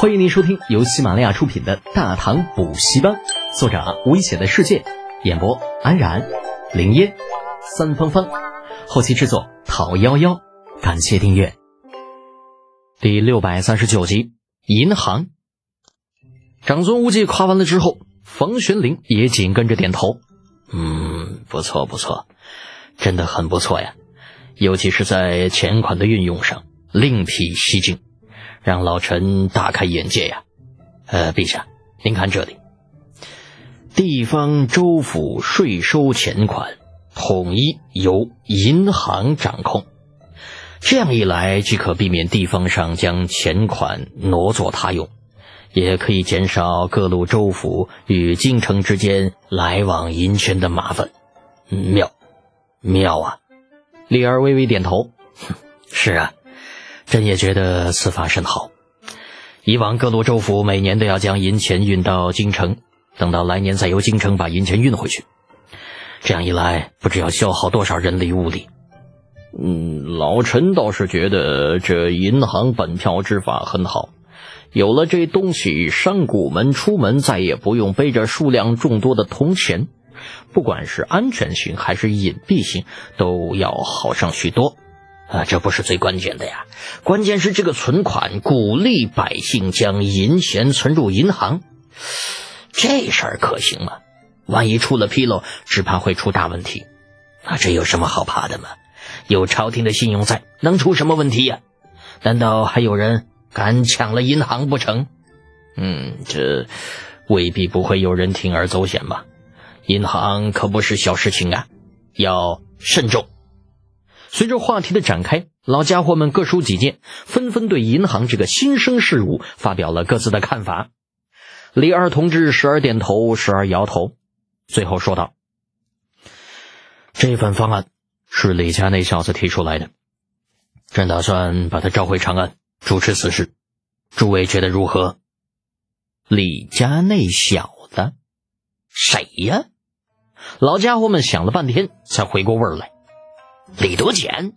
欢迎您收听由喜马拉雅出品的《大唐补习班》，作者危险的世界，演播安然、林烟、三芳芳，后期制作陶幺幺。感谢订阅。第六百三十九集，银行。长孙无忌夸完了之后，冯玄龄也紧跟着点头。嗯，不错不错，真的很不错呀，尤其是在钱款的运用上，另辟蹊径。让老臣大开眼界呀！呃，陛下，您看这里，地方州府税收钱款统一由银行掌控，这样一来，既可避免地方上将钱款挪作他用，也可以减少各路州府与京城之间来往银钱的麻烦。妙，妙啊！李儿微微点头，是啊。朕也觉得此法甚好。以往各路州府每年都要将银钱运到京城，等到来年再由京城把银钱运回去。这样一来，不知要消耗多少人力物力。嗯，老臣倒是觉得这银行本票之法很好。有了这东西，商贾们出门再也不用背着数量众多的铜钱，不管是安全性还是隐蔽性，都要好上许多。啊，这不是最关键的呀！关键是这个存款鼓励百姓将银钱存入银行，这事儿可行吗？万一出了纰漏，只怕会出大问题。啊，这有什么好怕的吗？有朝廷的信用在，能出什么问题呀？难道还有人敢抢了银行不成？嗯，这未必不会有人铤而走险吧？银行可不是小事情啊，要慎重。随着话题的展开，老家伙们各抒己见，纷纷对银行这个新生事物发表了各自的看法。李二同志时而点头，时而摇头，最后说道：“这份方案是李家那小子提出来的，朕打算把他召回长安，主持此事。诸位觉得如何？”李家那小子，谁呀？老家伙们想了半天，才回过味儿来。李德俭，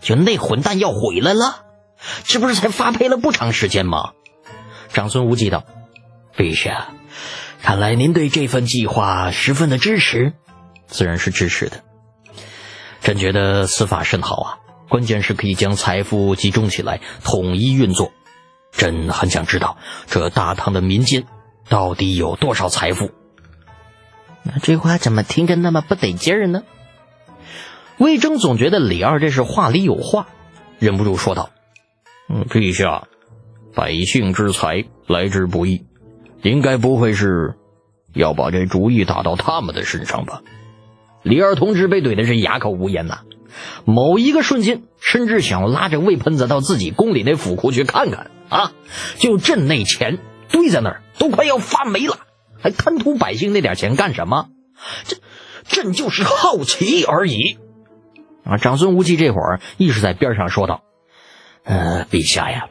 就那混蛋要回来了，这不是才发配了不长时间吗？长孙无忌道：“陛下，看来您对这份计划十分的支持。自然是支持的。朕觉得此法甚好啊，关键是可以将财富集中起来，统一运作。朕很想知道，这大唐的民间到底有多少财富？那这话怎么听着那么不得劲儿呢？魏征总觉得李二这是话里有话，忍不住说道：“嗯，陛下，百姓之财来之不易，应该不会是要把这主意打到他们的身上吧？”李二同志被怼的是哑口无言呐，某一个瞬间甚至想拉着魏喷子到自己宫里那府库去看看啊！就朕那钱堆在那儿，都快要发霉了，还贪图百姓那点钱干什么？这朕就是好奇而已。啊！长孙无忌这会儿亦是在边上说道：“呃，陛下呀，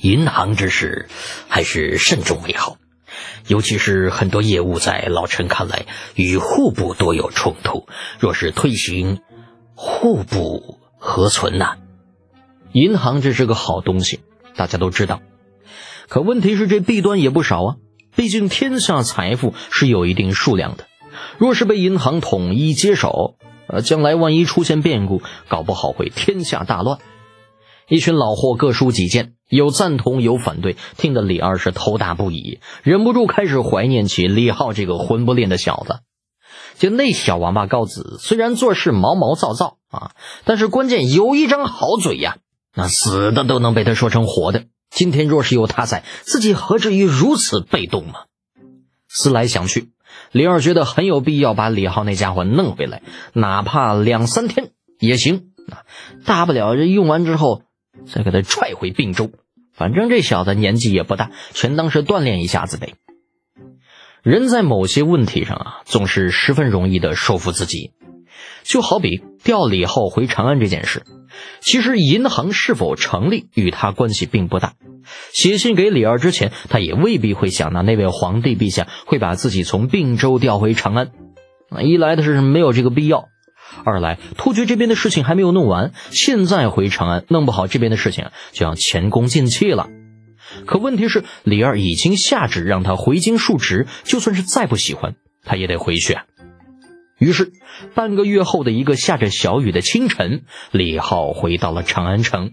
银行之事还是慎重为好，尤其是很多业务在老臣看来与户部多有冲突。若是推行，户部何存呐？银行这是个好东西，大家都知道。可问题是这弊端也不少啊。毕竟天下财富是有一定数量的，若是被银行统一接手。”呃，将来万一出现变故，搞不好会天下大乱。一群老货各抒己见，有赞同，有反对，听得李二是头大不已，忍不住开始怀念起李浩这个混不吝的小子。就那小王八羔子，虽然做事毛毛躁躁啊，但是关键有一张好嘴呀，那死的都能被他说成活的。今天若是有他在，自己何至于如此被动吗？思来想去。李二觉得很有必要把李浩那家伙弄回来，哪怕两三天也行。大不了这用完之后再给他踹回并州，反正这小子年纪也不大，全当是锻炼一下子呗。人在某些问题上啊，总是十分容易的说服自己。就好比调李浩回长安这件事，其实银行是否成立与他关系并不大。写信给李二之前，他也未必会想到那位皇帝陛下会把自己从并州调回长安。一来的是没有这个必要，二来突厥这边的事情还没有弄完，现在回长安弄不好这边的事情就要前功尽弃了。可问题是，李二已经下旨让他回京述职，就算是再不喜欢，他也得回去啊。于是，半个月后的一个下着小雨的清晨，李浩回到了长安城。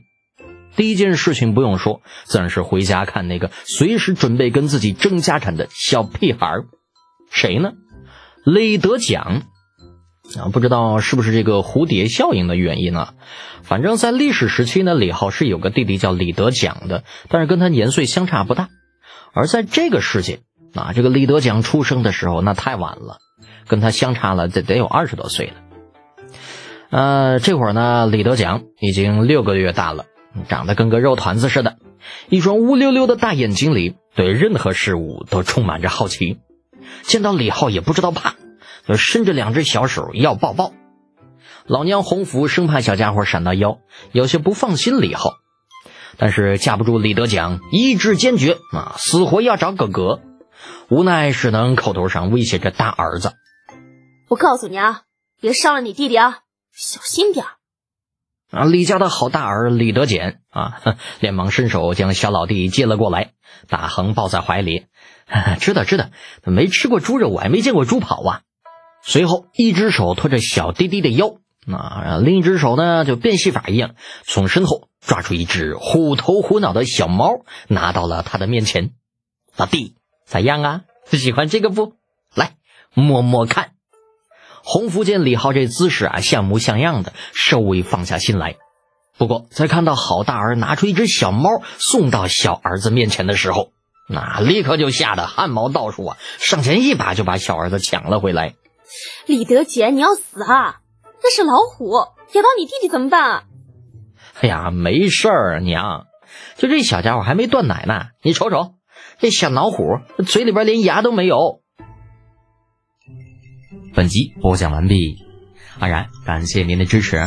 第一件事情不用说，自然是回家看那个随时准备跟自己争家产的小屁孩儿。谁呢？李德奖。啊，不知道是不是这个蝴蝶效应的原因啊？反正，在历史时期呢，李浩是有个弟弟叫李德奖的，但是跟他年岁相差不大。而在这个世界，啊，这个李德奖出生的时候那太晚了，跟他相差了得得有二十多岁了。呃，这会儿呢，李德奖已经六个月大了，长得跟个肉团子似的，一双乌溜溜的大眼睛里对任何事物都充满着好奇，见到李浩也不知道怕。就伸着两只小手要抱抱，老娘洪福生怕小家伙闪到腰，有些不放心李浩，但是架不住李德讲意志坚决啊，死活要找哥哥，无奈只能口头上威胁着大儿子：“我告诉你啊，别伤了你弟弟啊，小心点儿。啊，李家的好大儿李德俭啊，连忙伸手将小老弟接了过来，大横抱在怀里：“ 知道知道，没吃过猪肉，我还没见过猪跑啊。”随后，一只手托着小弟弟的腰，啊另一只手呢，就变戏法一样，从身后抓出一只虎头虎脑的小猫，拿到了他的面前。老弟，咋样啊？喜欢这个不？来摸摸看。洪福见李浩这姿势啊，像模像样的，稍微放下心来。不过，在看到郝大儿拿出一只小猫送到小儿子面前的时候，那立刻就吓得汗毛倒竖啊，上前一把就把小儿子抢了回来。李德杰，你要死啊！那是老虎，咬到你弟弟怎么办啊？哎呀，没事儿，娘，就这小家伙还没断奶呢。你瞅瞅，这小老虎嘴里边连牙都没有。本集播讲完毕，安然感谢您的支持。